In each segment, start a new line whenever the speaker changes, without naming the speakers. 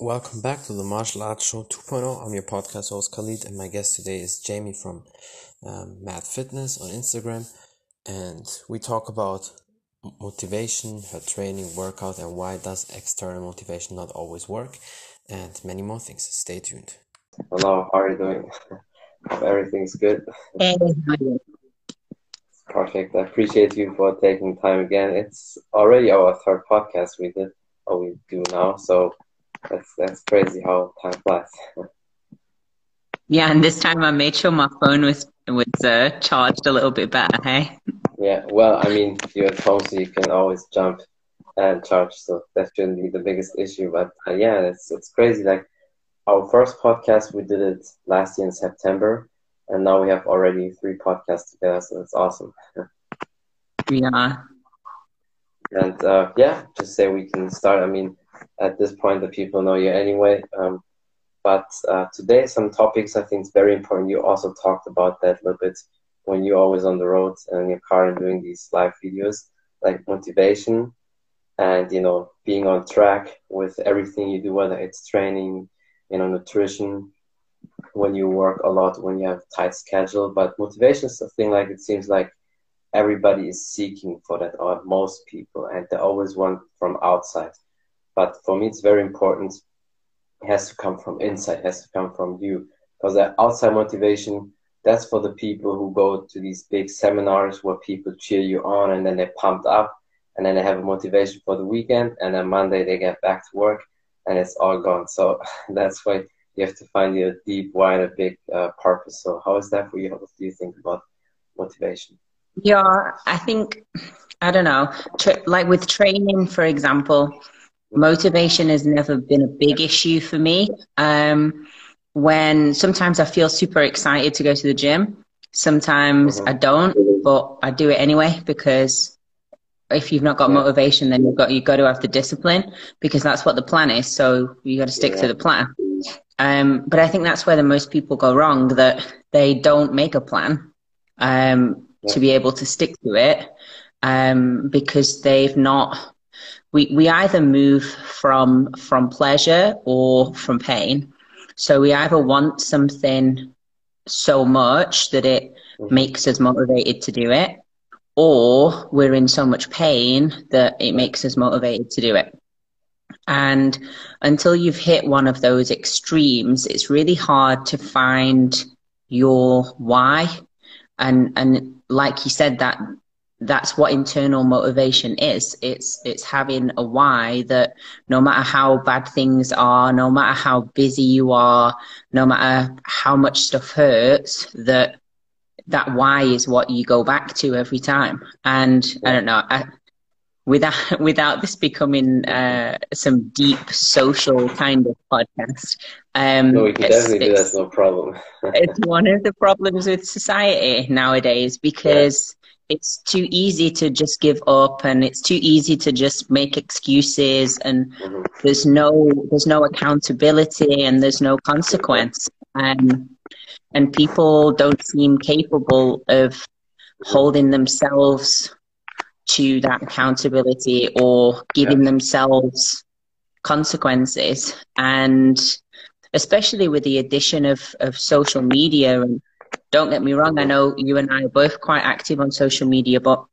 Welcome back to the Martial Arts Show 2.0. I'm your podcast host Khalid, and my guest today is Jaime from um, Mad Fitness on Instagram. And we talk about motivation, her training, workout, and why does external motivation not always work, and many more things. Stay tuned.
Hello, how are you doing? Everything's good.
Hey, how are you?
Perfect. I appreciate you for taking time again. It's already our third podcast we did, or we do now. So that's that's crazy how time flies.
Yeah, and this time I made sure my phone was was uh, charged a little bit better. Hey.
Yeah. Well, I mean, you're at home, so you can always jump and charge. So that shouldn't be the biggest issue. But uh, yeah, it's it's crazy. Like our first podcast, we did it last year in September, and now we have already three podcasts together. So it's awesome.
Yeah.
And uh, yeah, just say we can start. I mean, at this point, the people know you anyway. Um, but uh, today, some topics I think is very important. You also talked about that a little bit when you're always on the road and in your car and doing these live videos, like motivation and you know being on track with everything you do, whether it's training, you know, nutrition, when you work a lot, when you have tight schedule. But motivation is a thing like it seems like everybody is seeking for that, or most people, and they always want from outside. But for me, it's very important. It has to come from inside. It has to come from you, because that outside motivation, that's for the people who go to these big seminars where people cheer you on, and then they're pumped up, and then they have a motivation for the weekend, and then Monday they get back to work, and it's all gone. So that's why you have to find your deep, wide, a big uh, purpose. So how is that for you? What do you think about motivation?
Yeah, I think I don't know. Tra- like with training, for example, motivation has never been a big issue for me. Um, when sometimes I feel super excited to go to the gym, sometimes
Mhm.
I don't, but I do it anyway because if you've not got
Yeah.
motivation, then you've got you got to have the discipline because that's what the plan is. So you got to stick
Yeah.
to the plan. Um, but I think that's where the most people go wrong that they don't make a plan um,
Yeah.
to be able to stick to it um, because they've not. We we either move from from pleasure or from pain. So we either want something so much that it
Mhm.
makes us motivated to do it, or we're in so much pain that it makes us motivated to do it. And until you've hit one of those extremes, it's really hard to find your why. And and like you said, that that's what internal motivation is. It's it's having a why that no matter how bad things are, no matter how busy you are, no matter how much stuff hurts, that that why is what you go back to every time. And I don't know, I, without without this becoming uh, some deep social kind of podcast, um,
No, we can definitely do that. No problem.
it's one of the problems with society nowadays because it's too easy to just give up and it's too easy to just make excuses and
Mhm.
there's no there's no accountability and there's no consequence. And and people don't seem capable of holding themselves to that accountability or giving themselves consequences. And especially with the addition of, of social media and don't get me wrong i know you and i are both quite active on social media but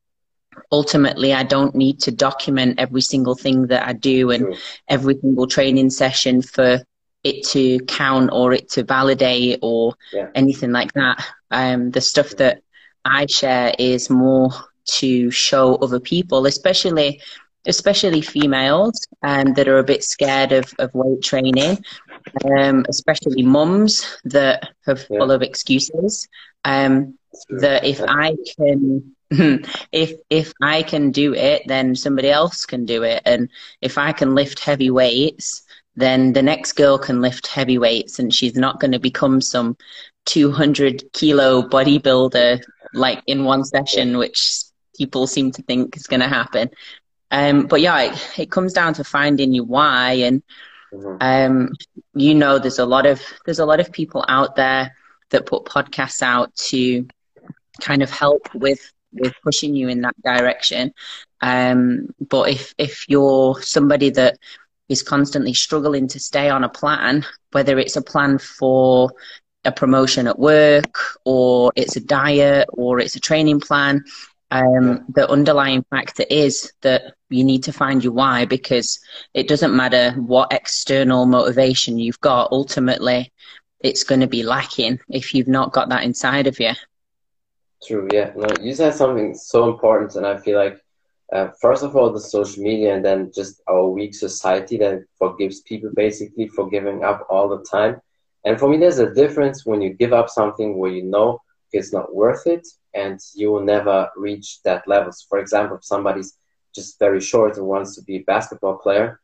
ultimately i don't need to document every single thing that i do and
True.
every single training session for it to count or it to validate or
Yeah.
anything like that. Um, the stuff that I share is more to show other people, especially especially females um, that are a bit scared of, of weight training, um, especially mums that have
Yeah.
full of excuses. Um, that if I can if if I can do it, then somebody else can do it. And if I can lift heavy weights, then the next girl can lift heavy weights and she's not going to become some 200 kilo bodybuilder like in one session, which people seem to think is going to happen. Um, but yeah, it, it comes down to finding your why and
Mhm.
um, you know, there's a lot of there's a lot of people out there that put podcasts out to kind of help with with pushing you in that direction. Um, but if if you're somebody that is constantly struggling to stay on a plan, whether it's a plan for a promotion at work or it's a diet or it's a training plan, um, the underlying factor is that you need to find your why because it doesn't matter what external motivation you've got. Ultimately, it's going to be lacking if you've not got that inside of you.
True. Yeah. No, you said something so important, and I feel like uh, first of all the social media, and then just our weak society that forgives people basically for giving up all the time. And for me, there's a difference when you give up something where you know it's not worth it and you will never reach that level. So for example, if somebody's just very short and wants to be a basketball player,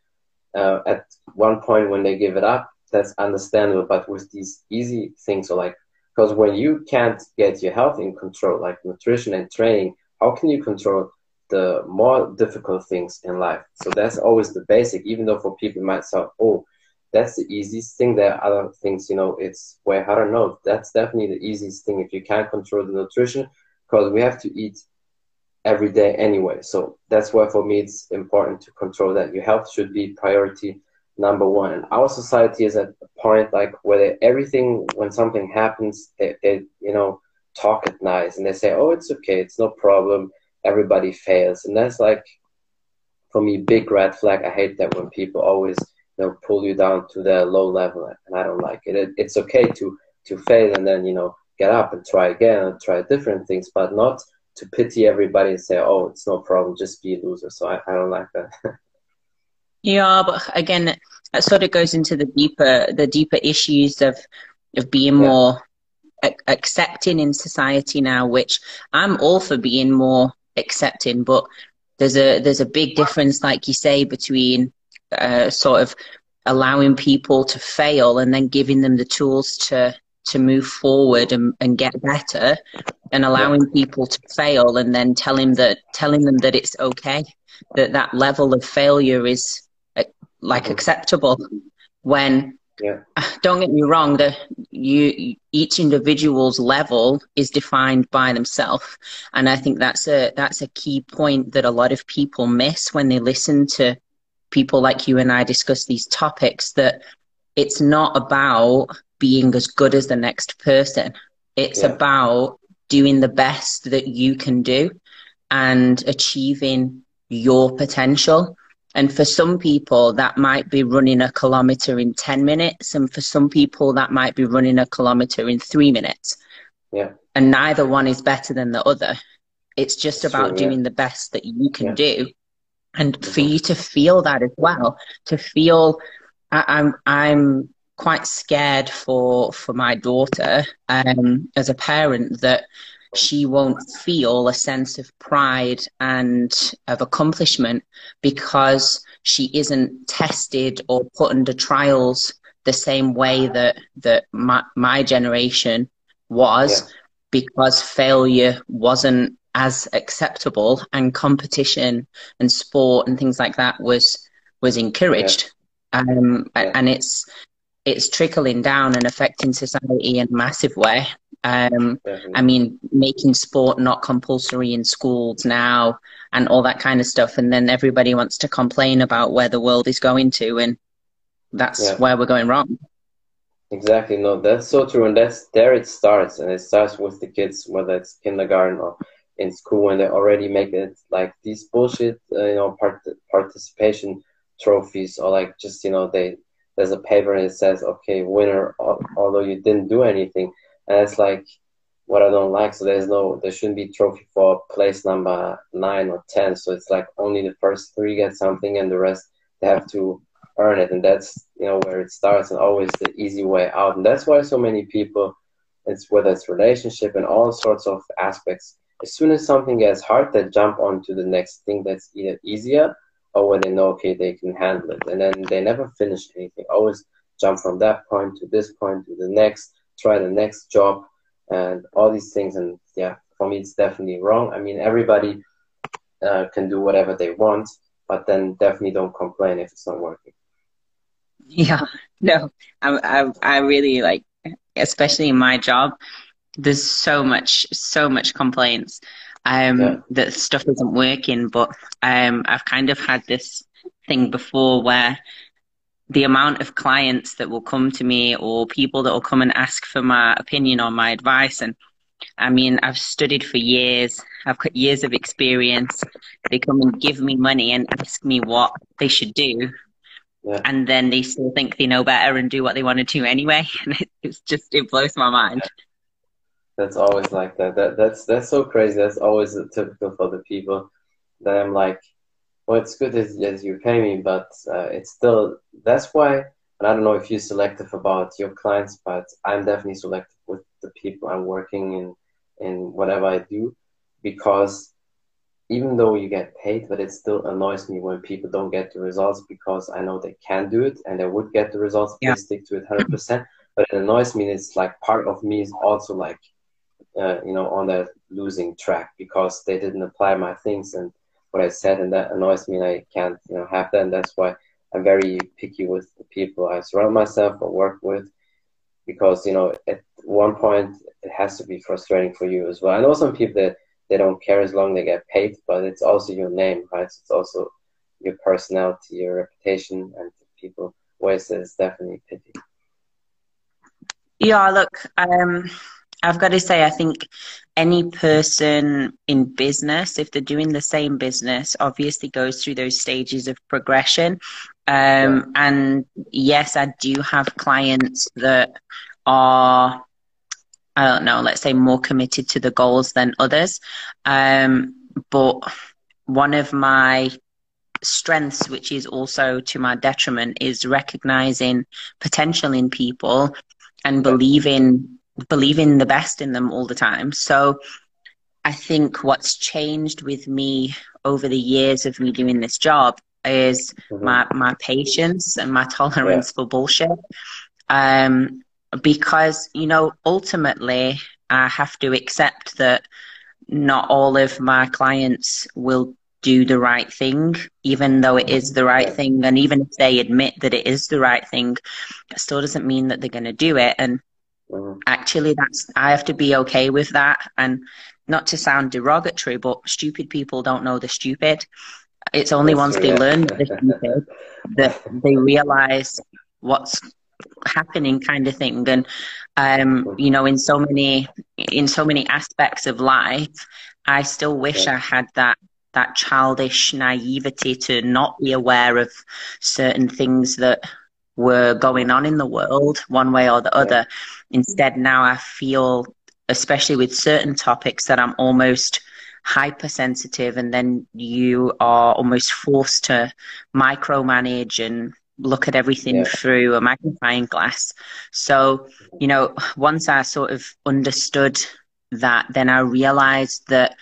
uh, at one point when they give it up, that's understandable. But with these easy things, so like, because when you can't get your health in control, like nutrition and training, how can you control the more difficult things in life? So that's always the basic, even though for people might sound, oh, that's the easiest thing. There are other things, you know, it's way harder. No, that's definitely the easiest thing. If you can't control the nutrition, because we have to eat every day anyway. So that's why for me it's important to control that. Your health should be priority number one. And our society is at a point like where everything, when something happens, they, they you know talk it nice and they say, oh, it's okay, it's no problem. Everybody fails, and that's like for me big red flag. I hate that when people always know pull you down to their low level, and I don't like it. it it's okay to to fail and then you know get up and try again and try different things, but not to pity everybody and say, oh, it's no problem, just be a loser. So I, I don't like that.
yeah, but again, that sort of goes into the deeper the deeper issues of of being yeah. more accepting in society now, which I'm all for being more accepting, but there's a there's a big difference, like you say, between uh, sort of allowing people to fail and then giving them the tools to to move forward and, and get better and allowing people to fail and then telling that telling them that it's okay that that level of failure is uh, like mm-hmm. acceptable when yeah. don't get me wrong the you each individual's level is defined by themselves and i think that's a that's a key point that a lot of people miss when they listen to people like you and i discuss these topics that it's not about being as good as the next person. It's yeah. about doing the best that you can do and achieving your potential. And for some people, that might be running a kilometer in 10 minutes. And for some people, that might be running a kilometer in three minutes.
Yeah.
And neither one is better than the other. It's just about true, doing yeah. the best that you can yeah. do. And for you to feel that as well, to feel I, I'm, I'm quite scared for for my daughter um, as a parent that she won't feel a sense of pride and of accomplishment because she isn't tested or put under trials the same way that that my, my generation was yeah. because failure wasn't as acceptable and competition and sport and things like that was was encouraged yeah. um, yeah. and it's it's trickling down and affecting society in a massive way. Um, I mean, making sport not compulsory in schools now and all that kind of stuff. And then everybody wants to complain about where the world is going to. And that's yeah. where we're going wrong.
Exactly. No, that's so true. And that's there it starts. And it starts with the kids, whether it's kindergarten or in school, when they already make it like these bullshit, uh, you know, part- participation trophies or like just, you know, they, there's a paper and it says, okay, winner, although you didn't do anything. And it's like what I don't like. So there's no, there shouldn't be trophy for place number nine or 10. So it's like only the first three get something and the rest they have to earn it. And that's, you know, where it starts and always the easy way out. And that's why so many people, it's whether it's relationship and all sorts of aspects. As soon as something gets hard, they jump onto the next thing that's either easier or when they know okay they can handle it. And then they never finish anything. Always jump from that point to this point to the next try the next job and all these things. And yeah for me it's definitely wrong. I mean everybody uh, can do whatever they want but then definitely don't complain if it's not working.
Yeah no i i, I really like especially in my job there's so much so much complaints um, yeah. that stuff isn't working. But um, I've kind of had this thing before where the amount of clients that will come to me or people that will come and ask for my opinion or my advice and I mean, I've studied for years. I've got years of experience. They come and give me money and ask me what they should do. Yeah. And then they still think they know better and do what they want to do anyway. And it's just, it blows my mind.
That's always like that. that that's, that's so crazy. That's always typical for the people that I'm like, well, it's good as, as you pay me, but uh, it's still, that's why, and I don't know if you're selective about your clients, but I'm definitely selective with the people I'm working in, in whatever I do, because even though you get paid, but it still annoys me when people don't get the results because I know they can do it and they would get the results if yeah. they stick to it 100%. But it annoys me. It's like part of me is also like, uh, you know, on that losing track because they didn't apply my things and what I said, and that annoys me, and I can't, you know, have that. And that's why I'm very picky with the people I surround myself or work with because you know at one point it has to be frustrating for you as well. I know some people that they don't care as long as they get paid, but it's also your name, right? It's also your personality, your reputation, and people always it's definitely pity.
Yeah, look, um, I've got to say, I think any person in business, if they're doing the same business, obviously goes through those stages of progression. Um, and yes, I do have clients that are, I don't know, let's say more committed to the goals than others. Um, but one of my strengths, which is also to my detriment, is recognizing potential in people and believing believing the best in them all the time. So I think what's changed with me over the years of me doing this job is mm-hmm. my my patience and my tolerance yeah. for bullshit. Um, because you know, ultimately, I have to accept that not all of my clients will do the right thing, even though it is the right thing, and even if they admit that it is the right thing, it still doesn't mean that they're going to do it. And mm-hmm. actually, that's I have to be okay with that. And not to sound derogatory, but stupid people don't know they're stupid. It's only once they learn the that they realize what's happening kind of thing and um, you know in so many in so many aspects of life i still wish i had that that childish naivety to not be aware of certain things that were going on in the world one way or the other instead now i feel especially with certain topics that i'm almost hypersensitive and then you are almost forced to micromanage and look at everything yeah. through a magnifying glass. So, you know, once I sort of understood that, then I realized that,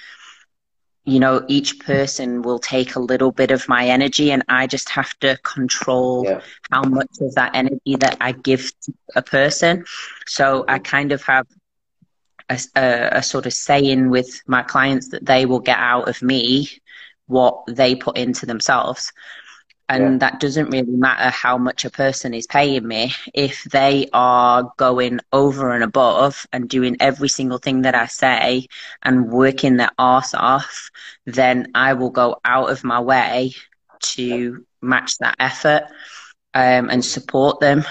you know, each person will take a little bit of my energy and I just have to control yeah. how much of that energy that I give to a person. So I kind of have a, a, a, sort of saying with my clients that they will get out of me what they put into themselves. And yeah. that doesn't really matter how much a person is paying me. If they are going over and above and doing every single thing that I say and working their arse off, then I will go out of my way to match that effort um, and support them.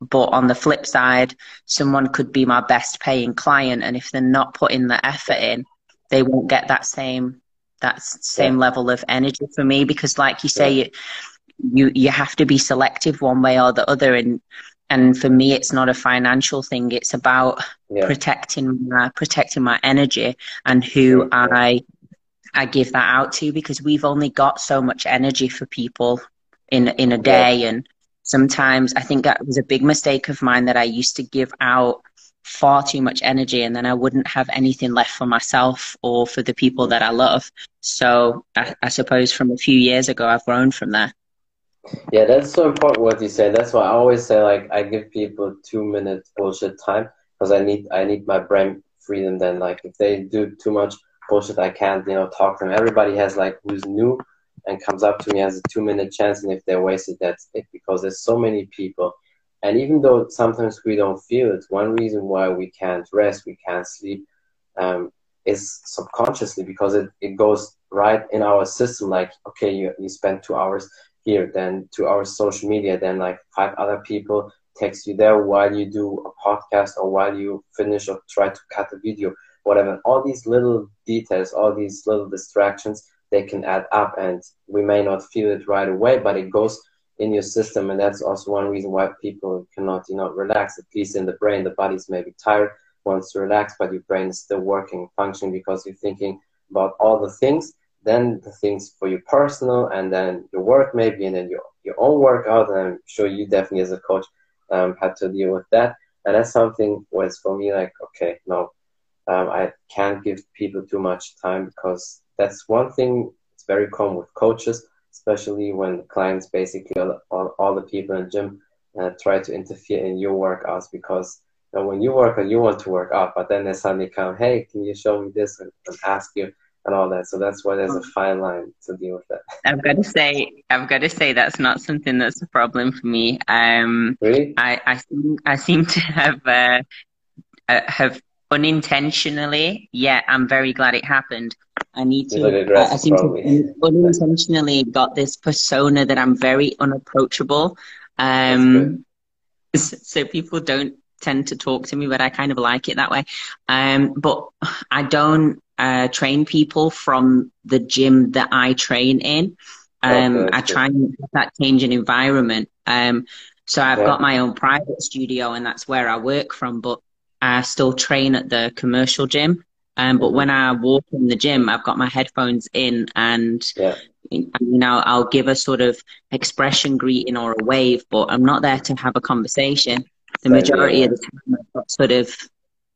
But on the flip side, someone could be my best paying client, and if they're not putting the effort in, they won't get that same that same yeah. level of energy for me. Because, like you say, yeah. you you have to be selective one way or the other, and and for me, it's not a financial thing. It's about yeah. protecting my protecting my energy and who I I give that out to because we've only got so much energy for people in in a day and sometimes I think that was a big mistake of mine that I used to give out far too much energy and then I wouldn't have anything left for myself or for the people that I love. So I, I suppose from a few years ago, I've grown from there.
Yeah, that's so important what you say. That's why I always say like I give people two minutes bullshit time because I need I need my brain freedom. Then like if they do too much bullshit, I can't you know talk to them. Everybody has like who's new and comes up to me has a two minute chance and if they're wasted that's it because there's so many people and even though sometimes we don't feel it one reason why we can't rest we can't sleep um, is subconsciously because it, it goes right in our system like okay you, you spend two hours here, then to our social media, then like five other people text you there while you do a podcast or while you finish or try to cut a video, whatever. All these little details, all these little distractions, they can add up and we may not feel it right away, but it goes in your system. And that's also one reason why people cannot, you know, relax, at least in the brain. The body's maybe tired, wants to relax, but your brain is still working, functioning because you're thinking about all the things then the things for your personal and then your work maybe and then your, your own workout and i'm sure you definitely as a coach um, had to deal with that and that's something was for me like okay no um, i can't give people too much time because that's one thing it's very common with coaches especially when clients basically all, all, all the people in the gym uh, try to interfere in your workouts because you know, when you work out you want to work out but then they suddenly come hey can you show me this and, and ask you and all that. So that's why there's a fine line to deal with that.
I've got to say, I've got to say that's not something that's a problem for me. Um,
really?
I, I seem, I seem to have, uh, uh, have unintentionally, yeah, I'm very glad it happened. I need to, I, I seem to unintentionally got this persona that I'm very unapproachable. Um, so people don't tend to talk to me, but I kind of like it that way. Um, but I don't uh, train people from the gym that I train in. Um, okay, I try and have that change in environment. Um, so I've yeah. got my own private studio, and that's where I work from. But I still train at the commercial gym. Um, but mm-hmm. when I walk in the gym, I've got my headphones in, and
yeah.
you know I'll give a sort of expression greeting or a wave, but I'm not there to have a conversation. The majority of the time, I've got sort of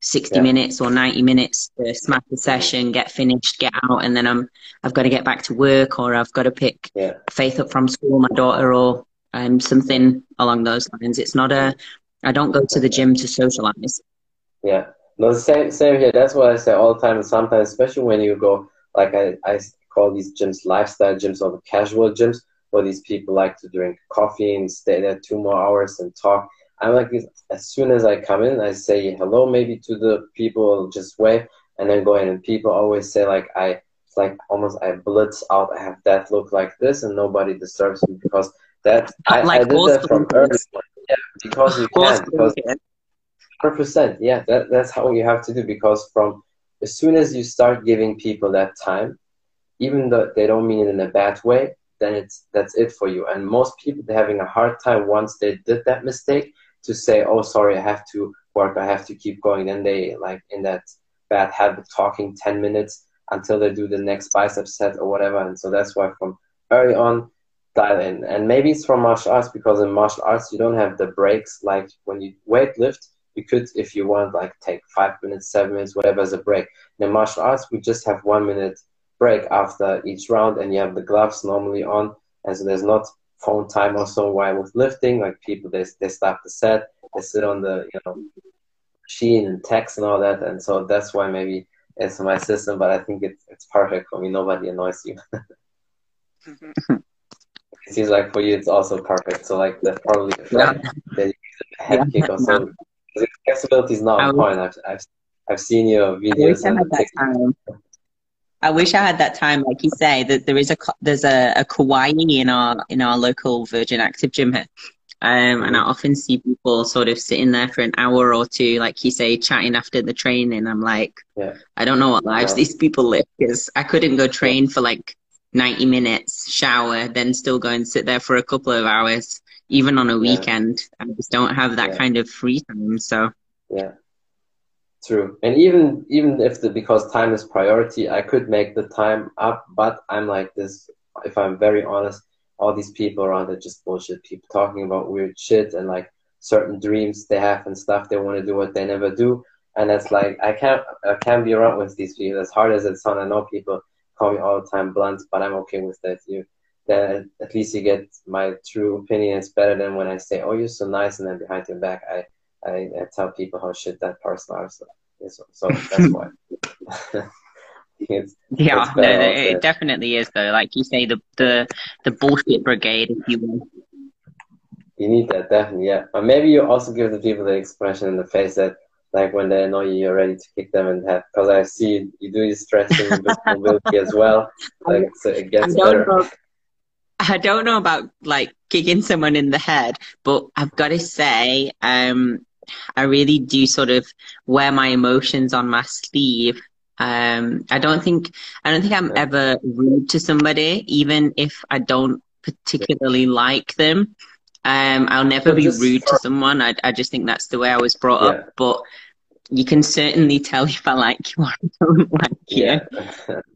60 yeah. minutes or 90 minutes to smash the session, get finished, get out, and then I'm I've got to get back to work or I've got to pick
yeah.
Faith up from school, my daughter, or um, something along those lines. It's not a I don't go to the gym to socialize.
Yeah, no, same same here. That's what I say all the time. And sometimes, especially when you go like I I call these gyms lifestyle gyms or the casual gyms, where these people like to drink coffee and stay there two more hours and talk I'm like, as soon as I come in, I say hello maybe to the people, just wave, and then go in. And people always say like I, it's like almost I blitz out. I have that look like this, and nobody disturbs me because that I, like I did that from early. Yeah, because you can. Because hundred percent. Yeah, that that's how you have to do. Because from as soon as you start giving people that time, even though they don't mean it in a bad way, then it's that's it for you. And most people they're having a hard time once they did that mistake to say, oh, sorry, I have to work, I have to keep going. Then they like in that bad habit talking 10 minutes until they do the next bicep set or whatever. And so that's why from early on, dial in. And maybe it's from martial arts because in martial arts, you don't have the breaks. Like when you weight lift, you could, if you want, like take five minutes, seven minutes, whatever as a break. In martial arts, we just have one minute break after each round and you have the gloves normally on. And so there's not phone time or so while was lifting. Like people, they they stop the set, they sit on the you know machine and text and all that, and so that's why maybe it's my system. But I think it's it's perfect for me. Nobody annoys you. Mm-hmm. it seems like for you it's also perfect. So like that's probably yeah. the head kick or so. Flexibility is not point. I've, I've I've seen your videos.
I wish I had that time, like you say, that there is a there's a, a kawaii in our in our local Virgin Active gym here, um, and I often see people sort of sitting there for an hour or two, like you say, chatting after the training. I'm like,
yeah.
I don't know what lives yeah. these people live because I couldn't go train for like 90 minutes, shower, then still go and sit there for a couple of hours, even on a weekend. I just don't have that kind of free time. So
yeah. True, and even even if the because time is priority, I could make the time up, but I'm like this. If I'm very honest, all these people around are just bullshit. People talking about weird shit and like certain dreams they have and stuff they want to do what they never do, and it's like I can't I can't be around with these people. As hard as it sounds, I know people call me all the time blunt, but I'm okay with that. You then at least you get my true opinion. It's better than when I say, "Oh, you're so nice," and then behind your back, I I, I tell people how shit that person are. So, so, so that's why.
it's, yeah, it's no, it definitely is though. Like you say, the the the bullshit brigade, if you will.
You need that definitely, yeah. But maybe you also give the people the expression in the face that, like, when they annoy you, you're ready to kick them in the head. Because I see you do your stretching mobility as well. Like, so it gets better. Know
I don't know about like kicking someone in the head, but I've got to say, um, I really do sort of wear my emotions on my sleeve. Um, I don't think I don't think I'm ever rude to somebody, even if I don't particularly like them. Um, I'll never be rude to someone. I, I just think that's the way I was brought yeah. up. But you can certainly tell if I like you or I don't like you. Yeah.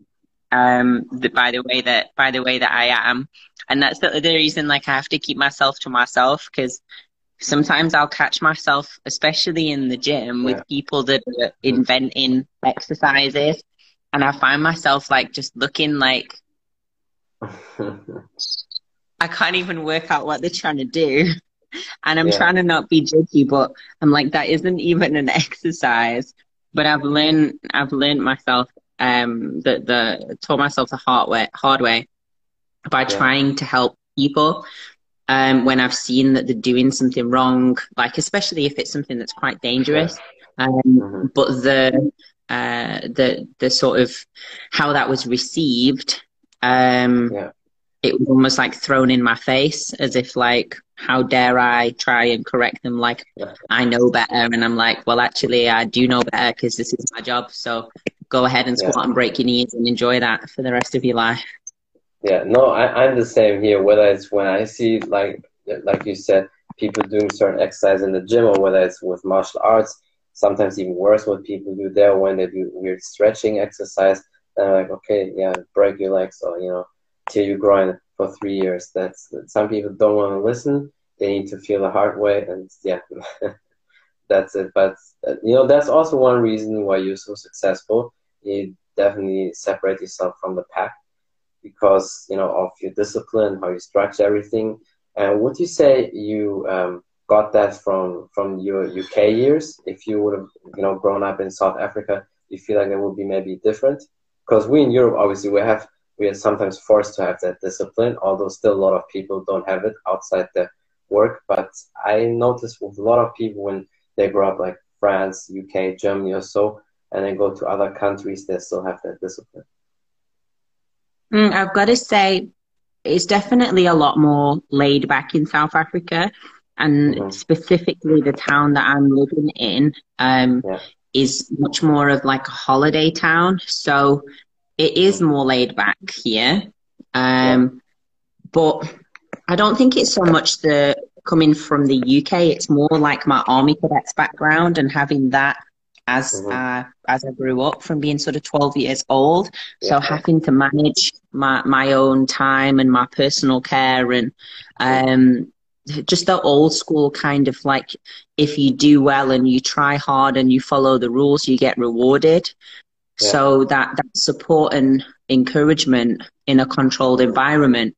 um, the, by the way that by the way that I am, and that's the other reason. Like I have to keep myself to myself because sometimes I'll catch myself, especially in the gym, yeah. with people that are inventing exercises, and I find myself like just looking like I can't even work out what they're trying to do. And I'm yeah. trying to not be judgy, but I'm like, that isn't even an exercise. But I've learned, I've learned myself, um, the, the, taught myself the hard way, hard way by yeah. trying to help people. Um, when I've seen that they're doing something wrong, like especially if it's something that's quite dangerous. Um, mm-hmm. but the, uh, the, the sort of how that was received, um, yeah it was almost like thrown in my face as if like how dare i try and correct them like i know better and i'm like well actually i do know better because this is my job so go ahead and squat yeah. and break your knees and enjoy that for the rest of your life
yeah no I, i'm the same here whether it's when i see like like you said people doing certain exercise in the gym or whether it's with martial arts sometimes even worse what people do there when they do weird stretching exercise and I'm like okay yeah break your legs or you know till you grind for three years. That's some people don't want to listen. They need to feel the hard way, and yeah, that's it. But uh, you know, that's also one reason why you're so successful. You definitely separate yourself from the pack because you know of your discipline, how you structure everything. And would you say you um, got that from from your UK years? If you would have you know grown up in South Africa, you feel like it would be maybe different? Because we in Europe, obviously, we have we are sometimes forced to have that discipline, although still a lot of people don't have it outside the work. But I notice with a lot of people when they grow up like France, UK, Germany or so, and then go to other countries, they still have that discipline.
Mm, I've got to say, it's definitely a lot more laid back in South Africa. And mm-hmm. specifically the town that I'm living in um, yeah. is much more of like a holiday town. So it is more laid back here. Um, but I don't think it's so much the coming from the UK. It's more like my army cadets background and having that as mm-hmm. uh, as I grew up from being sort of 12 years old. Yeah. So having to manage my my own time and my personal care and um, just the old school kind of like if you do well and you try hard and you follow the rules, you get rewarded. So that, that support and encouragement in a controlled environment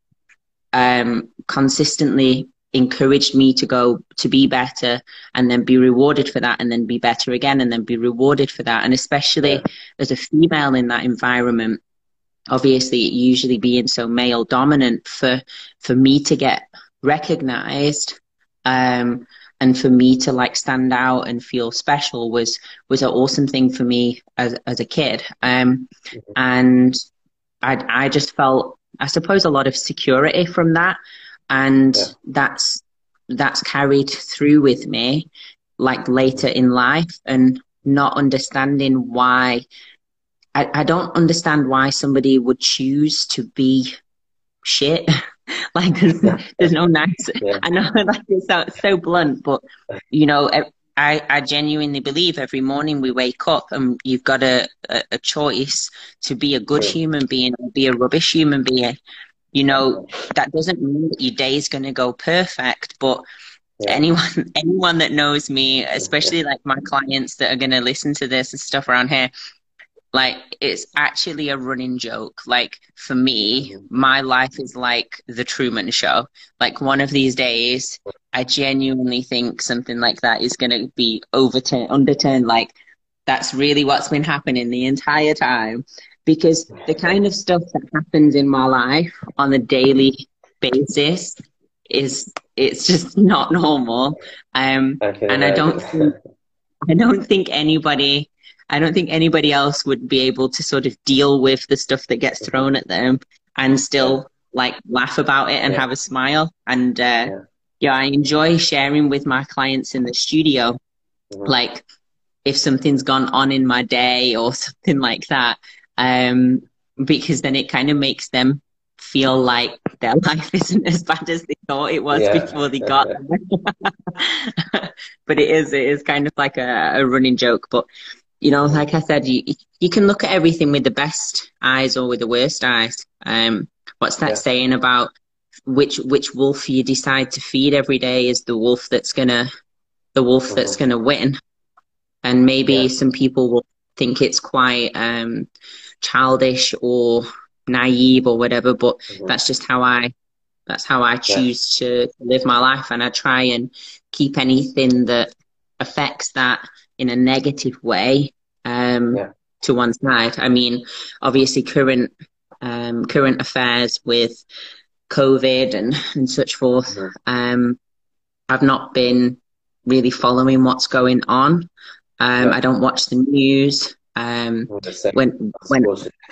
um, consistently encouraged me to go to be better and then be rewarded for that and then be better again and then be rewarded for that. And especially yeah. as a female in that environment, obviously usually being so male dominant for for me to get recognized um, and for me to like stand out and feel special was was an awesome thing for me as as a kid um mm-hmm. and i i just felt i suppose a lot of security from that and yeah. that's that's carried through with me like later in life and not understanding why I, I don't understand why somebody would choose to be shit like there's, there's no nice yeah. i know like it's so, so blunt but you know I, I genuinely believe every morning we wake up and you've got a, a, a choice to be a good human being or be a rubbish human being. You know, that doesn't mean that your day is going to go perfect, but yeah. anyone anyone that knows me, especially like my clients that are going to listen to this and stuff around here, like it's actually a running joke. Like for me, mm-hmm. my life is like the Truman Show. Like one of these days, I genuinely think something like that is going to be overturned, underturned. Like that's really what's been happening the entire time. Because the kind of stuff that happens in my life on a daily basis is it's just not normal. Um, okay, and I don't think, I don't think anybody I don't think anybody else would be able to sort of deal with the stuff that gets thrown at them and still like laugh about it and yeah. have a smile. And uh, yeah. yeah. I enjoy sharing with my clients in the studio. Mm-hmm. Like if something's gone on in my day or something like that, um, because then it kind of makes them feel like their life isn't as bad as they thought it was yeah. before they got there. but it is, it is kind of like a, a running joke. But you know, like I said, you you can look at everything with the best eyes or with the worst eyes. Um, what's that yeah. saying about which which wolf you decide to feed every day is the wolf that's gonna the wolf mm-hmm. that's gonna win. And maybe yeah. some people will think it's quite um, childish or naive or whatever, but mm-hmm. that's just how I that's how I choose yeah. to live my life, and I try and keep anything that affects that in a negative way um, yeah. to one side. I mean, obviously, current um, current affairs with COVID and and such forth. Mm-hmm. Um, I've not been really following what's going on. Um, yeah. I don't watch the news. Um, when when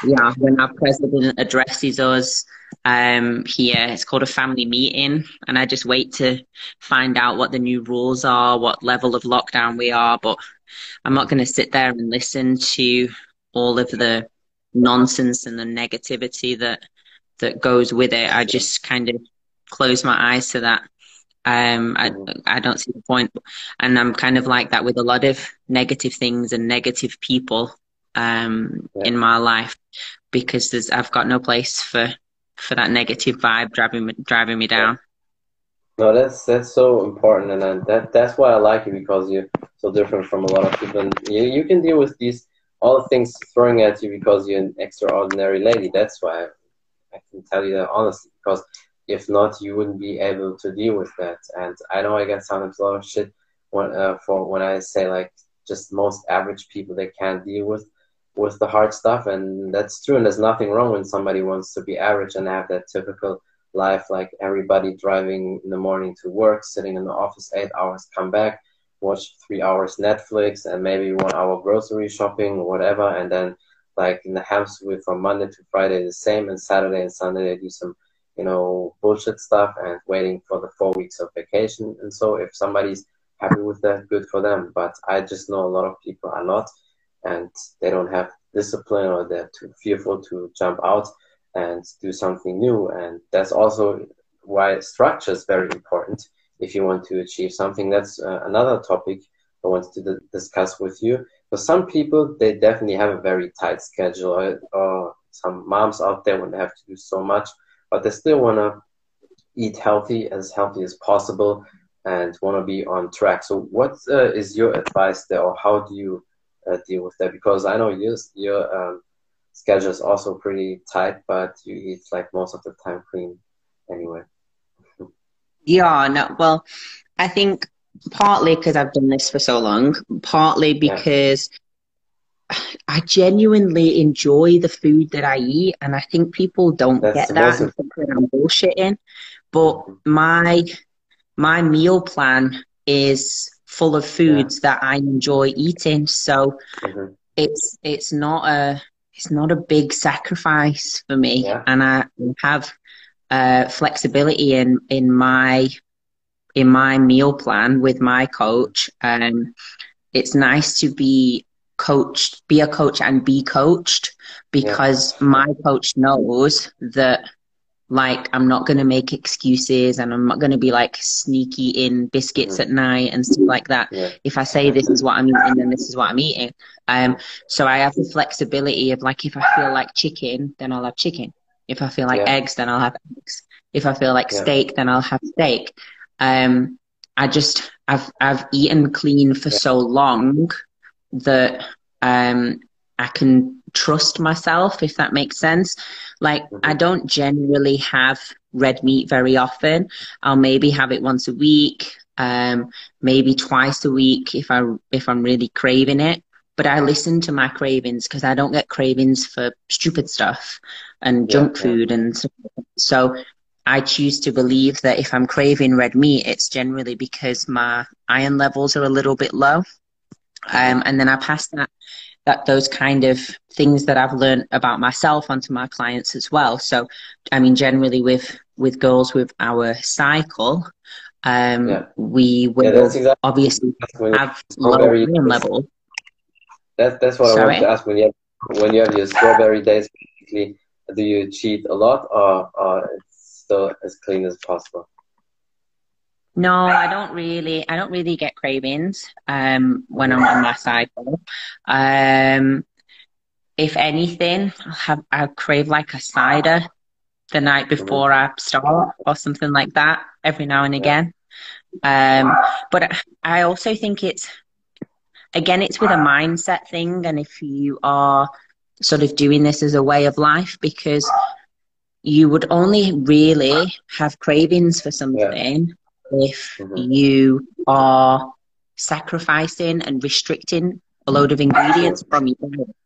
yeah, when our president addresses us um, here, it's called a family meeting, and I just wait to find out what the new rules are, what level of lockdown we are. But I'm not going to sit there and listen to all of the nonsense and the negativity that that goes with it. I just kind of close my eyes to that. Um, I, I don't see the point. And I'm kind of like that with a lot of negative things and negative people um, yeah. in my life because there's, I've got no place for, for that negative vibe driving me, driving me down.
No, that's that's so important, and that that's why I like you because you're so different from a lot of people. And you you can deal with these all the things throwing at you because you're an extraordinary lady. That's why I can tell you that honestly because if not, you wouldn't be able to deal with that. And I know I get sometimes a lot of shit when, uh, for when I say like just most average people they can't deal with with the hard stuff, and that's true. And there's nothing wrong when somebody wants to be average and have that typical life, like everybody driving in the morning to work, sitting in the office eight hours, come back, watch three hours Netflix, and maybe one hour grocery shopping or whatever, and then like in the hamster from Monday to Friday the same, and Saturday and Sunday they do some you know, bullshit stuff and waiting for the four weeks of vacation. And so if somebody's happy with that, good for them. But I just know a lot of people are not and they don't have discipline or they're too fearful to jump out and do something new. And that's also why structure is very important if you want to achieve something. That's uh, another topic I wanted to discuss with you. For some people, they definitely have a very tight schedule, or, or some moms out there when they have to do so much but they still want to eat healthy, as healthy as possible, and want to be on track. So, what uh, is your advice there, or how do you uh, deal with that? Because I know your your um, schedule is also pretty tight, but you eat like most of the time clean anyway.
yeah, no, well, I think partly because I've done this for so long, partly because. Yeah I genuinely enjoy the food that I eat, and I think people don't That's get that and think I'm bullshitting. But my my meal plan is full of foods yeah. that I enjoy eating, so mm-hmm. it's it's not a it's not a big sacrifice for me, yeah. and I have uh, flexibility in in my in my meal plan with my coach. And it's nice to be coached, be a coach and be coached because yeah. my coach knows that like I'm not going to make excuses and I'm not going to be like sneaky in biscuits at night and stuff like that. Yeah. If I say this is what I'm eating, then this is what I'm eating. Um, so I have the flexibility of like if I feel like chicken, then I'll have chicken. If I feel like yeah. eggs, then I'll have eggs. If I feel like steak, then I'll have steak. Um, I just I've I've eaten clean for so long that um, I can trust myself, if that makes sense. Like, I mm-hmm. don't generally have red meat very often. I'll maybe have it once a week, um, maybe twice a week if I if I'm really craving it. But I listen to my cravings because I don't get cravings for stupid stuff and junk food yeah. and so I choose to believe that if I'm craving red meat, it's generally because my iron levels are a little bit low. Um, and then I pass that that those kind of things that I've learned about myself onto my clients as well. So, I mean, generally with with girls with our cycle, um, yeah. we will yeah, exactly obviously have low iron level.
That's that's what Sorry? I wanted to ask when you have, when you have your strawberry days. Basically, do you cheat a lot, or, or it's still as clean as possible?
No, I don't really. I don't really get cravings um, when I'm on my cycle. Um, if anything, I'll have I crave like a cider the night before I start or something like that every now and again. Um, but I also think it's again, it's with a mindset thing, and if you are sort of doing this as a way of life, because you would only really have cravings for something yeah if mm-hmm. you are sacrificing and restricting a load of ingredients from your diet.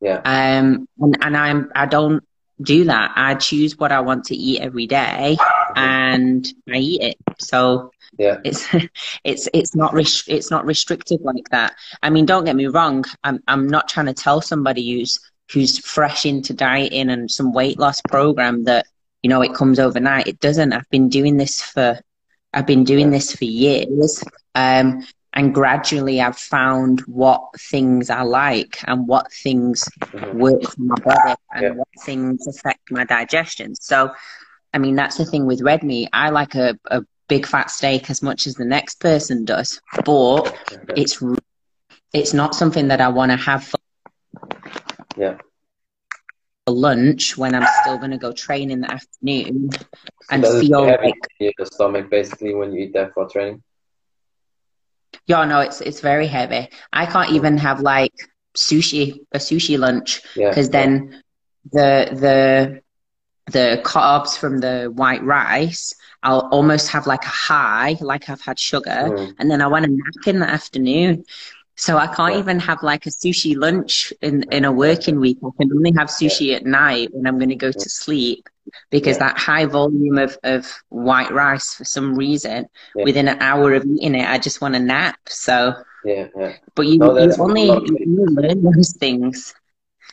Yeah.
Um, and, and I'm, I don't do that. I choose what I want to eat every day and I eat it. So
yeah.
it's, it's, it's not, rest- it's not restricted like that. I mean, don't get me wrong. I'm, I'm not trying to tell somebody who's, who's fresh into dieting and some weight loss program that, you know, it comes overnight. It doesn't. I've been doing this for I've been doing this for years. Um, and gradually I've found what things I like and what things mm-hmm. work for my body and yeah. what things affect my digestion. So, I mean, that's the thing with red meat. I like a, a big fat steak as much as the next person does, but it's it's not something that I want to have for
yeah
lunch when I'm still going to go train in the afternoon and feel like
your stomach basically when you eat that for training.
Yeah, no, it's it's very heavy. I can't even have like sushi a sushi lunch because yeah, then yeah. the the the carbs from the white rice I'll almost have like a high, like I've had sugar, mm. and then I want a nap in the afternoon. So I can't yeah. even have like a sushi lunch in, in a working week. I can only have sushi yeah. at night when I'm going to go to sleep because that high volume of, of white rice, for some reason, within an hour of eating it, I just want a nap. So,
yeah, yeah.
But you, no, you only you learn those things.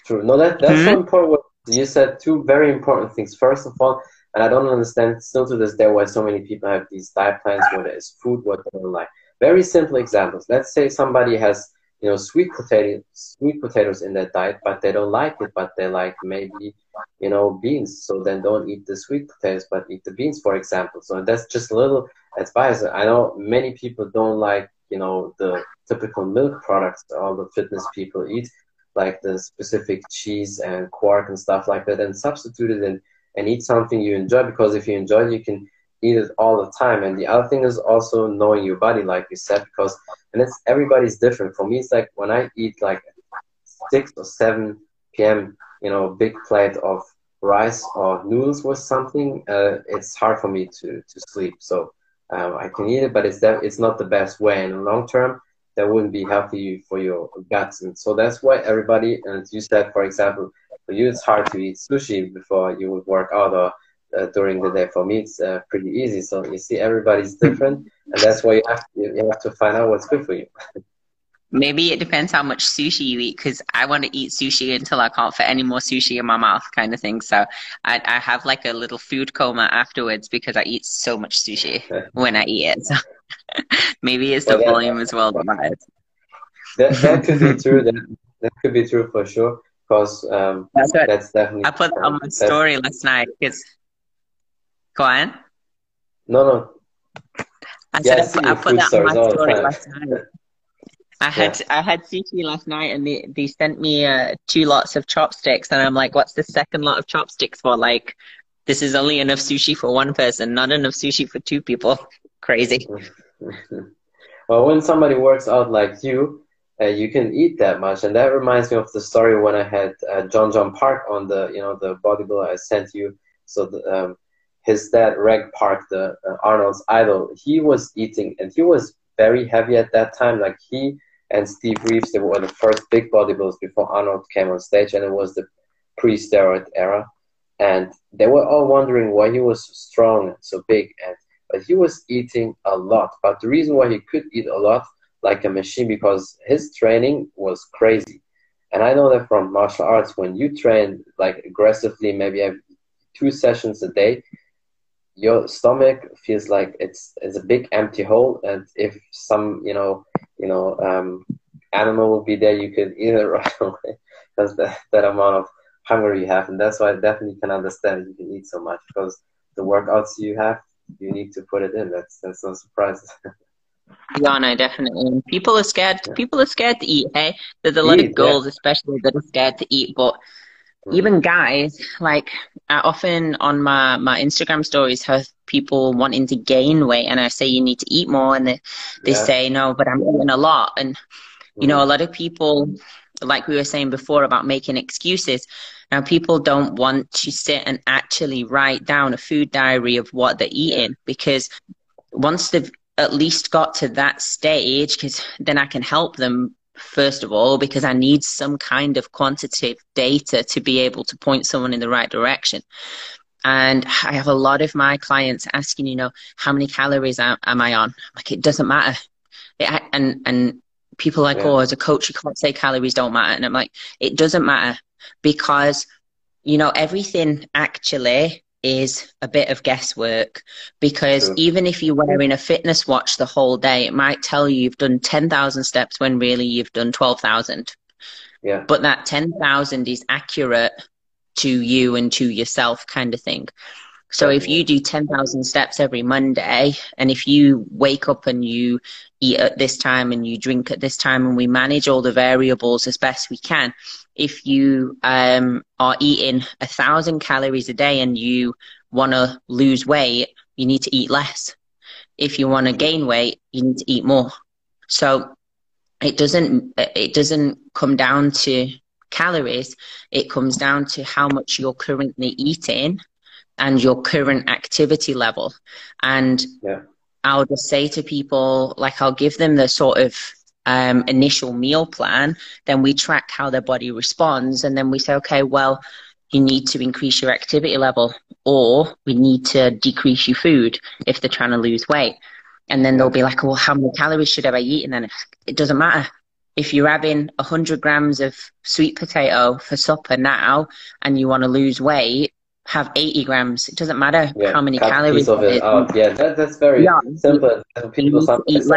True. No, that, that's mm-hmm. so important. You said two very important things. First of all, and I don't understand still to this day why so many people have these diet plans, whether it's food, what they don't like. Very simple examples. Let's say somebody has you know sweet potatoes sweet potatoes in their diet, but they don't like it, but they like maybe you know beans. So then don't eat the sweet potatoes, but eat the beans, for example. So that's just a little advice. I know many people don't like you know the typical milk products all the fitness people eat, like the specific cheese and quark and stuff like that, and substitute it and and eat something you enjoy because if you enjoy, it, you can eat it all the time. And the other thing is also knowing your body, like you said, because and it's everybody's different. For me, it's like when I eat like six or seven p.m. You know, big plate of rice or noodles with something, uh, it's hard for me to to sleep. So um, I can eat it, but it's that it's not the best way. In the long term, that wouldn't be healthy for your guts. And so that's why everybody, and you said, for example, for you, it's hard to eat sushi before you would work out or during the day. For me, it's uh, pretty easy. So you see, everybody's different, and that's why you have to, you have to find out what's good for you.
Maybe it depends how much sushi you eat, because I want to eat sushi until I can't fit any more sushi in my mouth, kind of thing. So I, I have like a little food coma afterwards because I eat so much sushi when I eat it. So maybe it's the well, volume as well that matters.
That, that could be true. That, that could be true for sure because um, that's, that's, definitely. I
put on my story last night because Go on.
No, no.
I yeah, said I, I put that on my story last night. I had yeah. I had sushi last night, and they they sent me uh, two lots of chopsticks, and I'm like, "What's the second lot of chopsticks for?" Like, this is only enough sushi for one person, not enough sushi for two people. Crazy.
well, when somebody works out like you, uh, you can eat that much, and that reminds me of the story when I had uh, Jon Jon Park on the you know the bodybuilder I sent you. So the, um, his dad, Reg Park, the uh, Arnold's idol, he was eating and he was very heavy at that time. Like he and Steve Reeves, they were the first big bodybuilders before Arnold came on stage, and it was the pre-steroid era. And they were all wondering why he was strong and so big, and but he was eating a lot. But the reason why he could eat a lot like a machine because his training was crazy. And I know that from martial arts, when you train like aggressively, maybe have two sessions a day, your stomach feels like it's it's a big empty hole. And if some you know you know um, animal will be there, you could eat it right away because that, that amount of hunger you have. And that's why I definitely can understand you can eat so much because the workouts you have, you need to put it in. That's that's no surprise.
Yeah, no, definitely. People are scared. Yeah. People are scared to eat. Hey, there's a lot eat, of girls, yeah. especially, that are scared to eat. But. Even guys, like I often on my my Instagram stories have people wanting to gain weight, and I say you need to eat more, and they they yeah. say no, but I'm eating a lot, and you know, a mm-hmm. lot of people, like we were saying before about making excuses. Now, people don't want to sit and actually write down a food diary of what they're eating because once they've at least got to that stage because then I can help them first of all because I need some kind of quantitative data to be able to point someone in the right direction. And I have a lot of my clients asking, you know, how many calories am, am I on? Like it doesn't matter. It, and and people like, yeah. oh, as a coach, you can't say calories don't matter. And I'm like, it doesn't matter because you know everything actually is a bit of guesswork because even if you're wearing a fitness watch the whole day, it might tell you you've done 10,000 steps when really you've done 12,000.
Yeah.
But that 10,000 is accurate to you and to yourself kind of thing. So if you do 10,000 steps every Monday, and if you wake up and you eat at this time and you drink at this time, and we manage all the variables as best we can, if you um, are eating a thousand calories a day and you want to lose weight, you need to eat less. If you want to gain weight, you need to eat more. So it doesn't it doesn't come down to calories. It comes down to how much you're currently eating and your current activity level. And
yeah.
I'll just say to people, like I'll give them the sort of um, initial meal plan, then we track how their body responds. And then we say, okay, well, you need to increase your activity level or we need to decrease your food if they're trying to lose weight. And then they'll be like, well, how many calories should I eat? And then it doesn't matter. If you're having 100 grams of sweet potato for supper now and you want to lose weight, have 80 grams. It doesn't matter yeah, how many calories.
Of it out. Yeah, that, that's very yeah. simple. People sometimes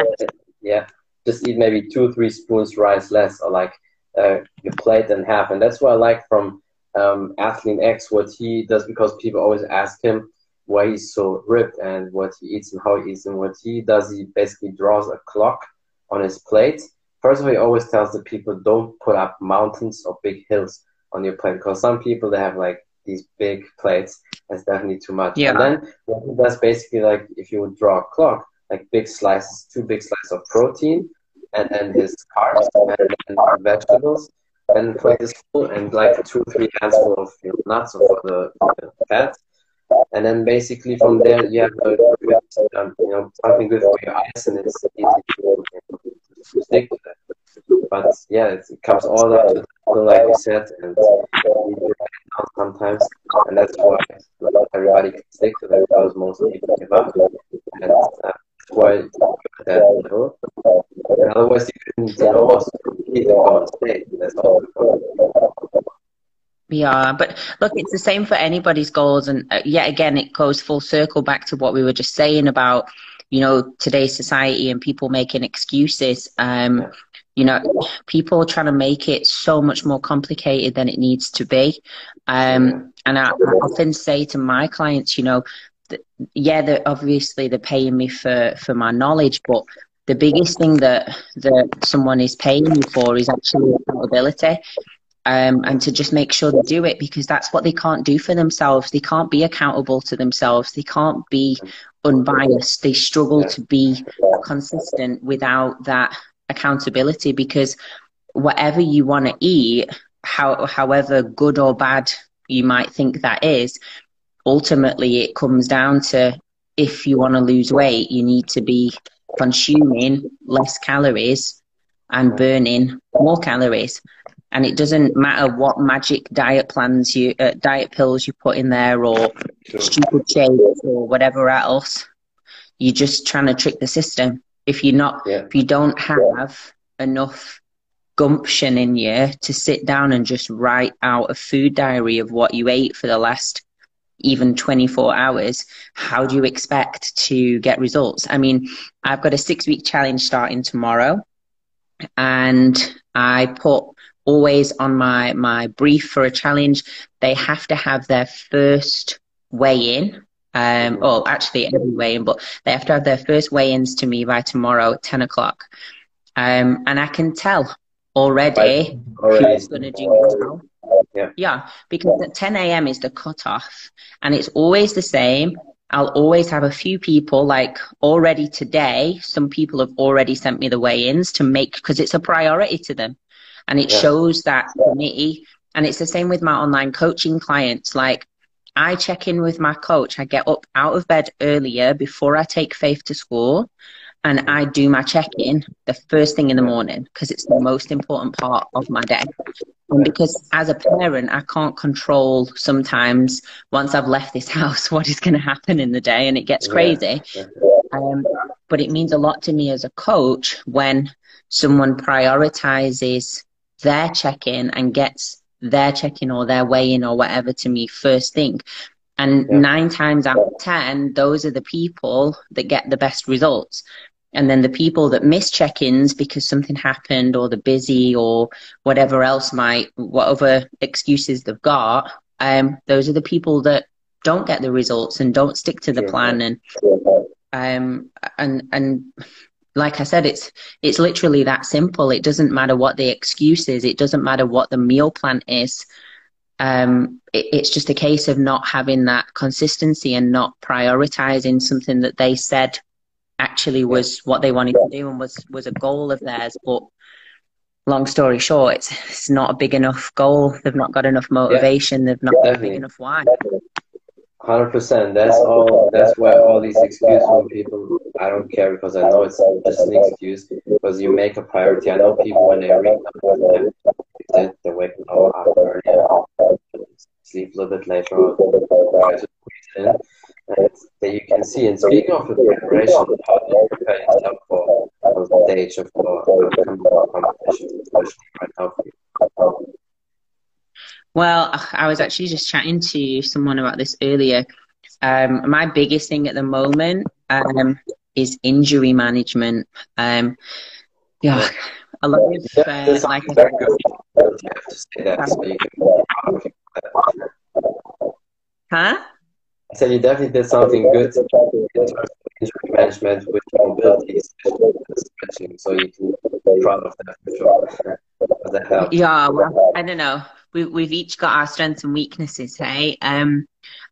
yeah, just eat maybe two or three spoons rice less or like uh, your plate and half. And that's what I like from um, Athlean-X, what he does, because people always ask him why he's so ripped and what he eats and how he eats. And what he does, he basically draws a clock on his plate. First of all, he always tells the people don't put up mountains or big hills on your plate because some people they have like these big plates. That's definitely too much.
Yeah.
And then what he does basically like if you would draw a clock, like big slices, two big slices of protein, and then his carbs and then vegetables. And plate is full, and like two, three handful of you know, nuts for the, the fat. And then basically from there you have a good, um, you know something good for your eyes, and it's easy to, to stick to that. But yeah, it, comes all up to like you said, and sometimes, and that's why everybody can stick to that because most people give up, and uh, why that. And otherwise, you can them on stage. That's all.
Yeah, but look, it's the same for anybody's goals, and uh, yet again, it goes full circle back to what we were just saying about, you know, today's society and people making excuses. Um, you know, people are trying to make it so much more complicated than it needs to be. Um, and I often say to my clients, you know, yeah, they're obviously they're paying me for for my knowledge, but the biggest thing that that someone is paying you for is actually accountability. Um, and to just make sure they do it because that's what they can't do for themselves. They can't be accountable to themselves. They can't be unbiased. They struggle to be consistent without that accountability because whatever you want to eat, how, however good or bad you might think that is, ultimately it comes down to if you want to lose weight, you need to be consuming less calories and burning more calories. And it doesn't matter what magic diet plans you, uh, diet pills you put in there or stupid shakes or whatever else. You're just trying to trick the system. If you're not,
yeah.
if you don't have enough gumption in you to sit down and just write out a food diary of what you ate for the last even 24 hours, how do you expect to get results? I mean, I've got a six week challenge starting tomorrow and I put always on my, my brief for a challenge, they have to have their first weigh in. Um, oh, actually every weigh in, but they have to have their first weigh ins to me by tomorrow at 10 o'clock. Um, and I can tell already, already. who's going to do well. Yeah. yeah, because at 10 a.m. is the cutoff, and it's always the same. I'll always have a few people, like already today, some people have already sent me the weigh ins to make, because it's a priority to them. And it yeah. shows that to me. And it's the same with my online coaching clients. Like, I check in with my coach. I get up out of bed earlier before I take Faith to school and I do my check in the first thing in the morning because it's the most important part of my day. And because as a parent, I can't control sometimes once I've left this house what is going to happen in the day and it gets crazy. Um, but it means a lot to me as a coach when someone prioritizes their check in and gets their check in or their weigh in or whatever to me first thing. And yeah. nine times out of 10, those are the people that get the best results. And then the people that miss check-ins because something happened or they're busy or whatever else might, whatever excuses they've got, um, those are the people that don't get the results and don't stick to the plan. And, um, and, and like I said, it's, it's literally that simple. It doesn't matter what the excuse is. It doesn't matter what the meal plan is. Um, it, it's just a case of not having that consistency and not prioritizing something that they said actually was what they wanted to do and was was a goal of theirs but long story short it's it's not a big enough goal. They've not got enough motivation. They've not got a big enough why.
100% that's all that's where all these excuses from people i don't care because i know it's just an excuse because you make a priority. I know people when they read them they wake up oh, after earlier sleep a little bit later try to squeeze in that you can see. And speaking of the preparation, how do you prepare yourself for the stage of the competition, especially right now for you?
Well, I was actually just chatting to someone about this earlier. Um, my biggest thing at the moment um, is injury management. Um, yeah, a lot of uh, like. Huh?
Said you definitely did something good in terms of injury management with mobility, stretching, so you can be proud of that for sure.
that Yeah, well, I don't know. We, we've each got our strengths and weaknesses, hey? Um,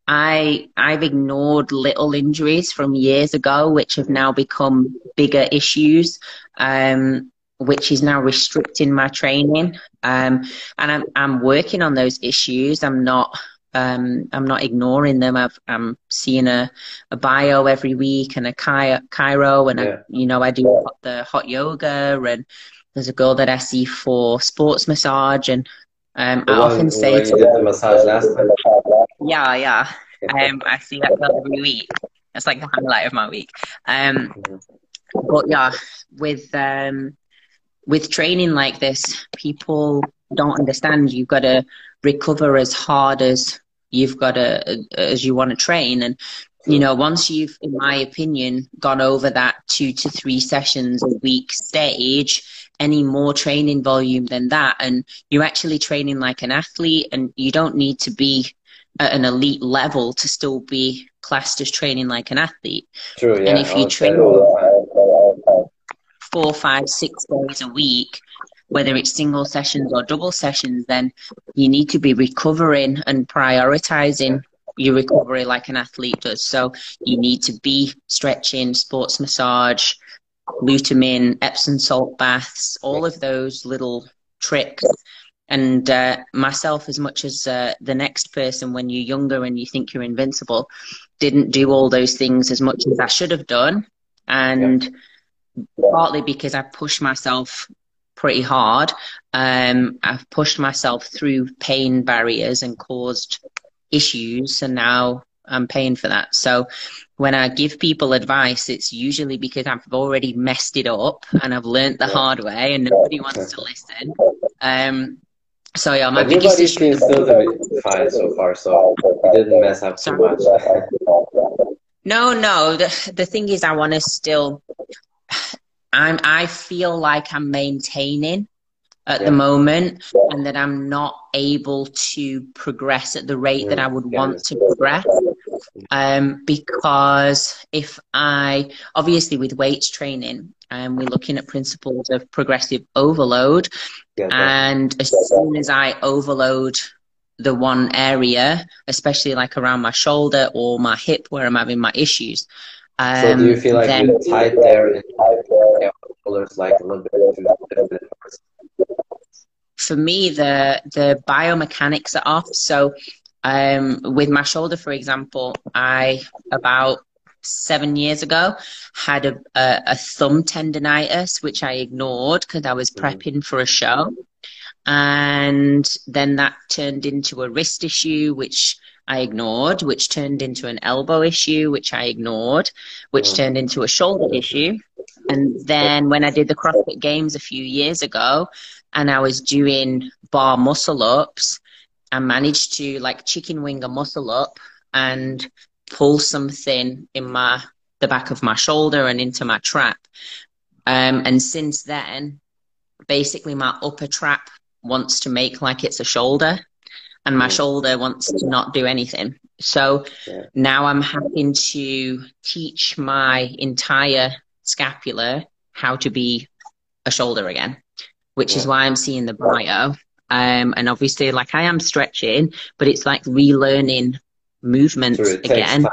I, I've ignored little injuries from years ago, which have now become bigger issues. Um, which is now restricting my training. Um, and I'm, I'm working on those issues. I'm not um, I'm not ignoring them. I've, I'm seeing a, a bio every week and a chiro and yeah. I, you know I do the hot yoga, and there's a girl that I see for sports massage, and um, I one, often say to
the massage last time.
Yeah, yeah. Um, I see that girl every week. That's like the highlight of my week. Um, but yeah, with um, with training like this, people don't understand. You've got to recover as hard as you've got to as you want to train and you know once you've in my opinion gone over that two to three sessions a week stage any more training volume than that and you're actually training like an athlete and you don't need to be at an elite level to still be classed as training like an athlete
True, yeah.
and if you train four five six days a week whether it's single sessions or double sessions, then you need to be recovering and prioritizing your recovery like an athlete does. So you need to be stretching, sports massage, glutamine, Epsom salt baths, all of those little tricks. And uh, myself, as much as uh, the next person, when you're younger and you think you're invincible, didn't do all those things as much as I should have done. And yeah. partly because I pushed myself pretty hard. Um, I've pushed myself through pain barriers and caused issues, and now I'm paying for that. So when I give people advice, it's usually because I've already messed it up and I've learned the hard way and nobody wants to listen. Um, so yeah, my biggest issue.
seems still to be fine so far, so you didn't mess up too much.
no, no. The the thing is, I want to still. I'm. I feel like I'm maintaining at yeah. the moment, and that I'm not able to progress at the rate that I would yeah. want to progress. Um, because if I obviously with weights training, um, we're looking at principles of progressive overload. Yeah, and as soon as I overload the one area, especially like around my shoulder or my hip where I'm having my issues.
Um, so do you feel like then, you're tight there yeah, shoulders like a little bit
for me the the biomechanics are off so um, with my shoulder for example i about seven years ago had a, a, a thumb tendonitis, which I ignored because I was mm-hmm. prepping for a show. And then that turned into a wrist issue, which I ignored, which turned into an elbow issue, which I ignored, which mm-hmm. turned into a shoulder issue. And then when I did the CrossFit Games a few years ago and I was doing bar muscle ups, I managed to like chicken wing a muscle up and pull something in my the back of my shoulder and into my trap. Um, and since then, basically my upper trap wants to make like it's a shoulder and my shoulder wants to not do anything. So yeah. now I'm having to teach my entire scapula how to be a shoulder again, which yeah. is why I'm seeing the bio. Um, and obviously, like I am stretching, but it's like relearning movements again.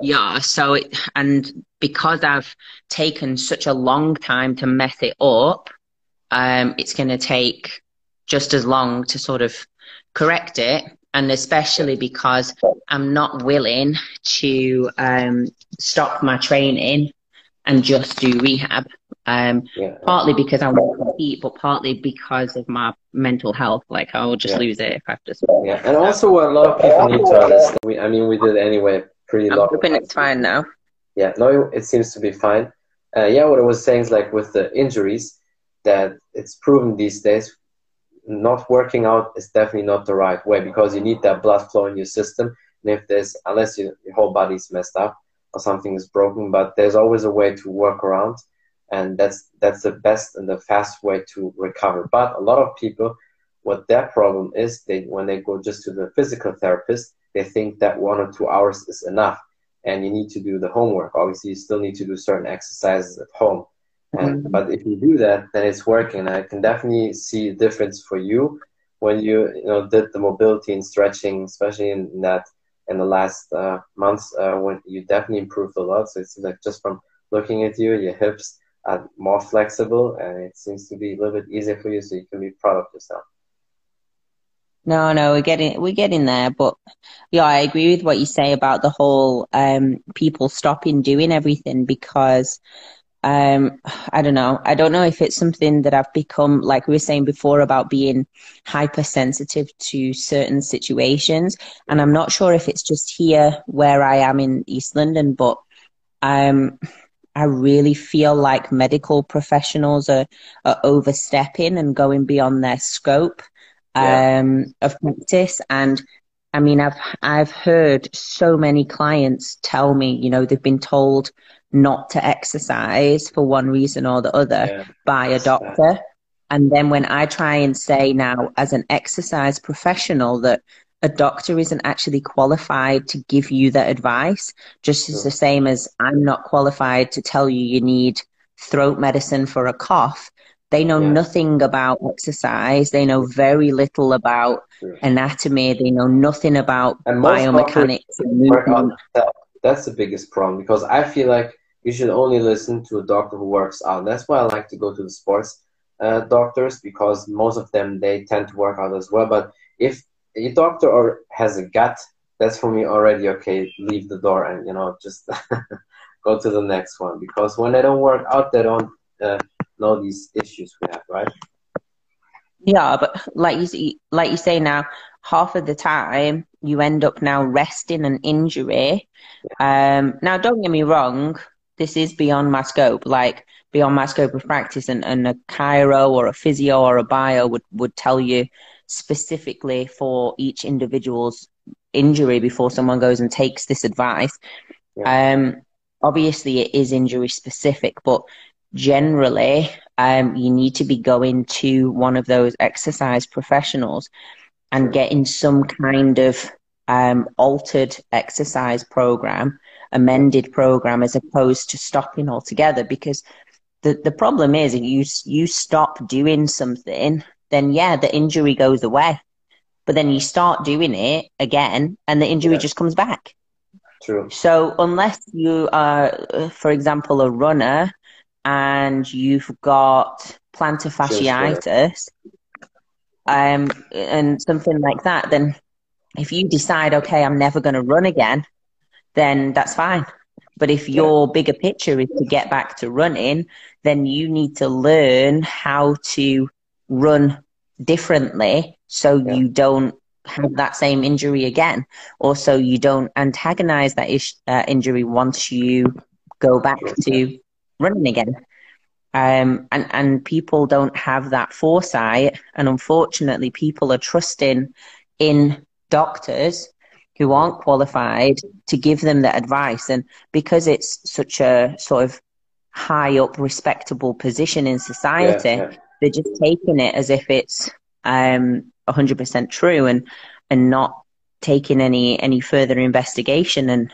Yeah, so it, and because I've taken such a long time to mess it up, um, it's going to take just as long to sort of correct it. And especially because I'm not willing to um, stop my training and just do rehab. Um, yeah. Partly because I want to compete, but partly because of my mental health. Like I will just yeah. lose it if I have to.
Yeah, and also what a lot of people need to understand. We, I mean, we did anyway. Pretty
I'm long. hoping it's fine now.
Yeah, no, it seems to be fine. Uh, yeah, what I was saying is like with the injuries, that it's proven these days, not working out is definitely not the right way because you need that blood flow in your system. And if there's, unless you, your whole body's messed up or something is broken, but there's always a way to work around and that's that's the best and the fast way to recover. But a lot of people, what their problem is, they when they go just to the physical therapist, they think that one or two hours is enough, and you need to do the homework. Obviously, you still need to do certain exercises at home. And, mm-hmm. But if you do that, then it's working. I can definitely see a difference for you when you you know did the mobility and stretching, especially in that in the last uh, months uh, when you definitely improved a lot. So it's like just from looking at you, your hips, are more flexible and it seems to be a little bit easier for you so you can be proud of yourself.
No, no, we're getting we're getting there, but yeah, I agree with what you say about the whole um, people stopping doing everything because um, I don't know. I don't know if it's something that I've become like we were saying before about being hypersensitive to certain situations, and I'm not sure if it's just here where I am in East London, but um, I really feel like medical professionals are, are overstepping and going beyond their scope yeah. um, of practice. And I mean, I've I've heard so many clients tell me, you know, they've been told not to exercise for one reason or the other yeah. by a doctor. And then when I try and say now, as an exercise professional, that a doctor isn't actually qualified to give you that advice, just as the same as I'm not qualified to tell you you need throat medicine for a cough. They know yeah. nothing about exercise. They know very little about anatomy. They know nothing about and biomechanics. And
that. That's the biggest problem because I feel like you should only listen to a doctor who works out. That's why I like to go to the sports uh, doctors because most of them they tend to work out as well. But if a doctor or has a gut, that's for me already okay. Leave the door and you know just go to the next one because when they don't work out, they don't uh, know these issues we have, right?
Yeah, but like you see, like you say now, half of the time you end up now resting an injury. Um, now, don't get me wrong, this is beyond my scope, like beyond my scope of practice, and, and a chiro or a physio or a bio would, would tell you specifically for each individual's injury before someone goes and takes this advice. Yeah. Um, obviously, it is injury specific, but generally, um, you need to be going to one of those exercise professionals and getting some kind of um, altered exercise program, amended program, as opposed to stopping altogether. Because the, the problem is, if you you stop doing something, then yeah, the injury goes away. But then you start doing it again, and the injury yeah. just comes back.
True.
So unless you are, for example, a runner and you've got plantar fasciitis, um, and something like that, then if you decide, okay, I'm never going to run again, then that's fine. But if your bigger picture is to get back to running, then you need to learn how to run differently so yeah. you don't have that same injury again, or so you don't antagonize that ish, uh, injury once you go back to running again. Um, and, and people don't have that foresight. And unfortunately, people are trusting in doctors who aren't qualified to give them the advice. And because it's such a sort of high up, respectable position in society, yeah, yeah. they're just taking it as if it's um, 100% true and, and not taking any, any further investigation and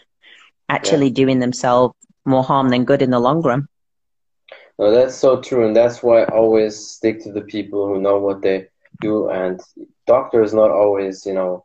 actually yeah. doing themselves more harm than good in the long run.
No, that's so true, and that's why I always stick to the people who know what they do. And doctors not always, you know,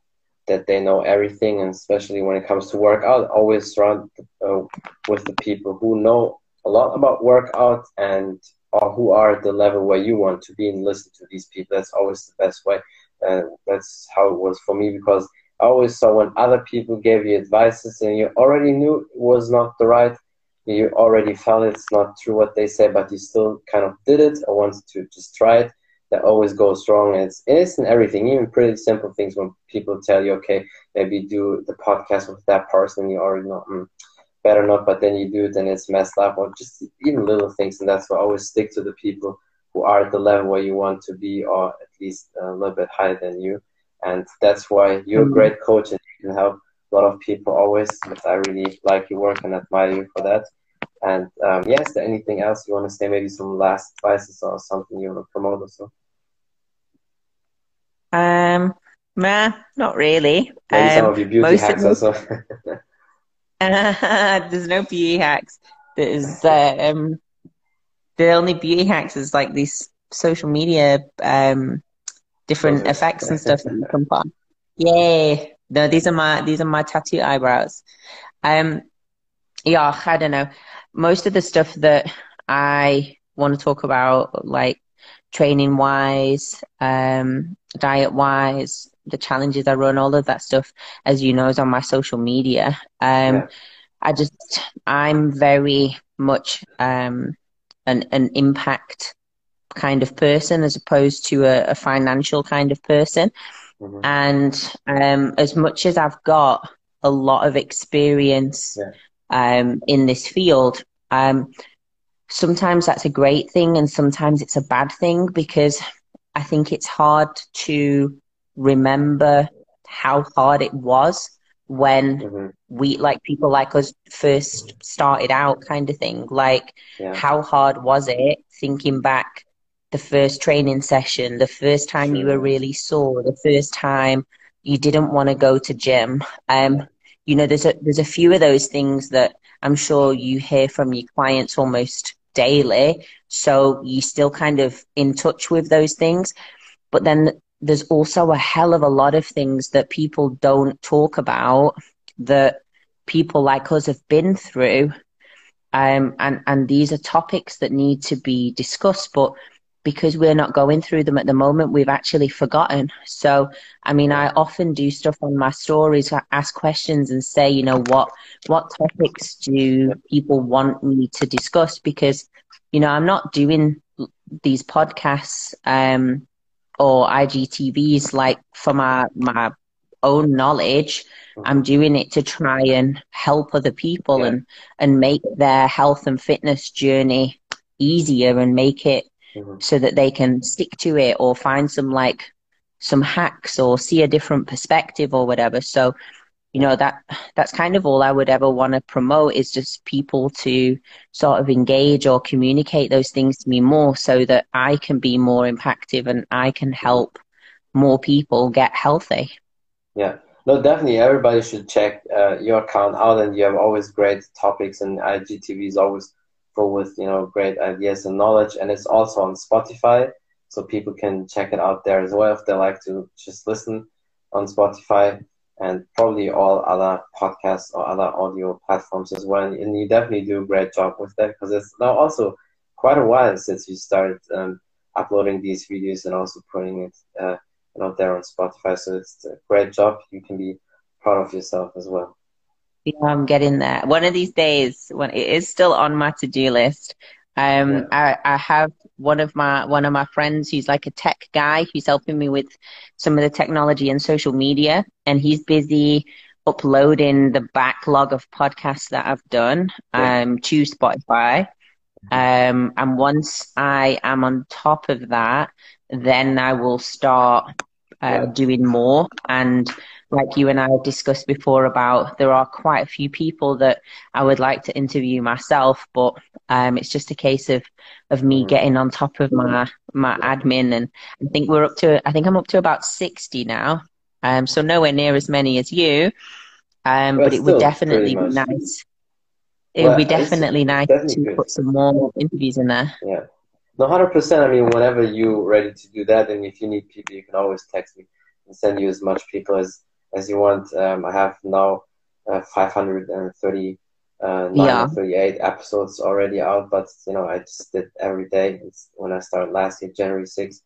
that they know everything, and especially when it comes to workout, always surround uh, with the people who know a lot about workout and or who are at the level where you want to be, and listen to these people. That's always the best way. And that's how it was for me because I always saw when other people gave you advices and you already knew it was not the right you already felt it's not true what they say, but you still kind of did it or wanted to just try it, that always goes wrong. And it's, it's in everything, even pretty simple things when people tell you, okay, maybe do the podcast with that person, you already know, mm, better not, but then you do it and it's messed up, or just even little things. And that's why I always stick to the people who are at the level where you want to be, or at least a little bit higher than you. And that's why you're a mm-hmm. great coach and you can help a lot of people always. I really like your work and admire you for that. And um, yeah, is there anything else you want to say? Maybe some last advices or something you want to promote or so?
Um, nah, not really.
Maybe um, some of your beauty hacks also.
there's no beauty hacks. There's um, the only beauty hacks is like these social media um different effects and stuff that you can put. Yeah, no, these are my these are my tattoo eyebrows. Um, yeah, I don't know most of the stuff that I want to talk about, like training wise, um, diet wise, the challenges I run, all of that stuff, as you know, is on my social media. Um, yeah. I just, I'm very much um, an, an impact kind of person as opposed to a, a financial kind of person. Mm-hmm. And um, as much as I've got a lot of experience yeah um, in this field. Um, sometimes that's a great thing and sometimes it's a bad thing because I think it's hard to remember how hard it was when mm-hmm. we like people like us first started out kind of thing like yeah. how hard was it thinking back the first training session the first time sure. you were really sore the first time you didn't want to go to gym um you know, there's a there's a few of those things that I'm sure you hear from your clients almost daily. So you still kind of in touch with those things. But then there's also a hell of a lot of things that people don't talk about that people like us have been through. Um, and, and these are topics that need to be discussed. But because we're not going through them at the moment, we've actually forgotten. So, I mean, I often do stuff on my stories, ask questions and say, you know, what, what topics do people want me to discuss? Because, you know, I'm not doing these podcasts, um, or IGTVs like for my, my own knowledge. I'm doing it to try and help other people
Yeah.
and and make their health and fitness journey easier and make it
Mhm.
so that they can stick to it or find some like some hacks or see a different perspective or whatever. So, you know, that that's kind of all I would ever want to promote is just people to sort of engage or communicate those things to me more so that I can be more impactful and I can help more people get healthy.
Yeah. No, definitely everybody should check uh, your account out and you have always great topics and IGTV is always full with, you know, great ideas and knowledge and it's also on Spotify so people can check it out there as well if they like to just listen on Spotify and probably all other podcasts or other audio platforms as well. And you definitely do a great job with that because it's now also quite a while since you started um, uploading these videos and also putting it uh, out there on Spotify. So it's a great job. You can be proud of yourself as well.
Yeah, I'm getting there. One of these days, when it is still on my to-do list, um,
Yeah.
I, I have one of my one of my friends who's like a tech guy who's helping me with some of the technology and social media, and he's busy uploading the backlog of podcasts that I've done
Yeah.
um, to Spotify. Um, and once I am on top of that, then I will start uh,
Yeah.
doing more. And like you and I have discussed before about there are quite a few people that I would like to interview myself, but um, it's just a case of of me
Mhm.
getting on top of my my admin, and I think we're up to I think I'm up to about sixty now, um, so nowhere near as many as you, um,
Well,
but it would definitely be nice. It
Well,
would be definitely nice
definitely
to
good.
put some more interviews in there.
Yeah. No, hundred percent. I mean, whenever you're ready to do that, and if you need people, you can always text me and send you as much people as as you want. Um, I have now uh, 530, uh,
Yeah.
38 episodes already out, but you know, I just did every day. It's when I started last year, January 6th.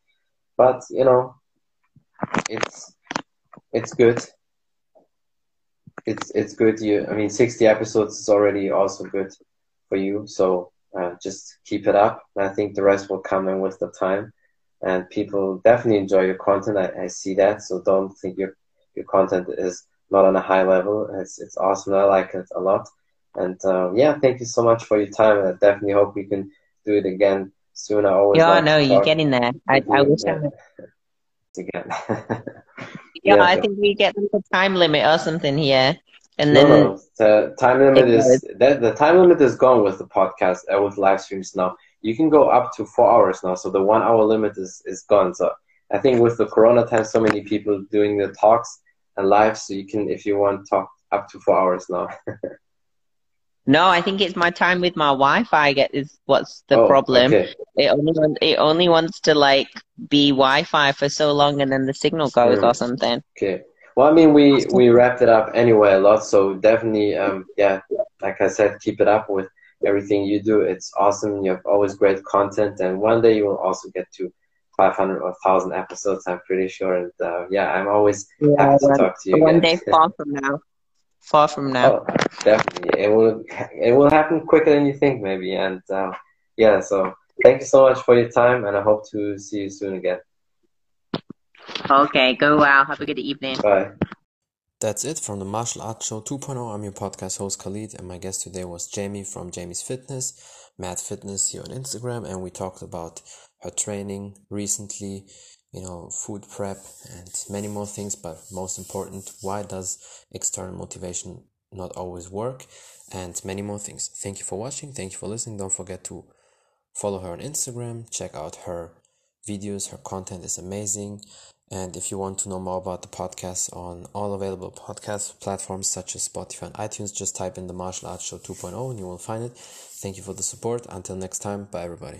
But you know, it's it's good. It's it's good. You, I mean, 60 episodes is already also good for you. So uh, just keep it up. And I think the rest will come in with the time. And people definitely enjoy your content. I, I see that. So don't think your your content is not on a high level. It's it's awesome. I like it a lot. And um, yeah, thank you so much for your time. And I definitely hope we can do it again soon. I always
Yeah, no, you're getting there. I, I wish I
Yeah, again.
Yeah,
Yeah,
I think we get like a time limit or something here, and
No,
then
no, the time limit
It
is that the time limit is gone with the podcast uh, with live streams now. You can go up to four hours now, so the one hour limit is is gone. So I think with the Corona time, so many people doing the talks and live, so you can if you want talk up to four hours now.
no, I think it's my time with my Wi-Fi. Get is what's the
Oh,
problem.
Okay.
It only wants, it only wants to like be Wi-Fi for so long, and then the signal goes
Mm.
or something.
Okay. Well, I mean, we we wrapped it up anyway a lot, so definitely, um, yeah, like I said, keep it up with everything you do. It's awesome. You have always great content, and one day you will also get to 500 or 1,000 episodes. I'm pretty sure. And uh, yeah, I'm always
Yeah,
happy to
one,
talk to you.
one
again.
day far from now. Far from now.
Oh, definitely. It will it will happen quicker than you think, maybe. And uh, yeah, so thank you so much for your time, and I hope to see you soon again.
Okay, go well. Have a good evening.
Bye.
That's it from the Martial Arts Show 2.0. I'm your podcast host Khalid, and my guest today was Jaime from Jaime's Fitness, Mad Fitness here on Instagram, and we talked about her training recently, you know, food prep, and many more things. But most important, why does external motivation not always work, and many more things. Thank you for watching. Thank you for listening. Don't forget to follow her on Instagram. Check out her videos. Her content is amazing. And if you want to know more about the podcast on all available podcast platforms such as Spotify and iTunes, just type in the Martial Arts Show 2.0 and you will find it. Thank you for the support. Until next time, bye everybody.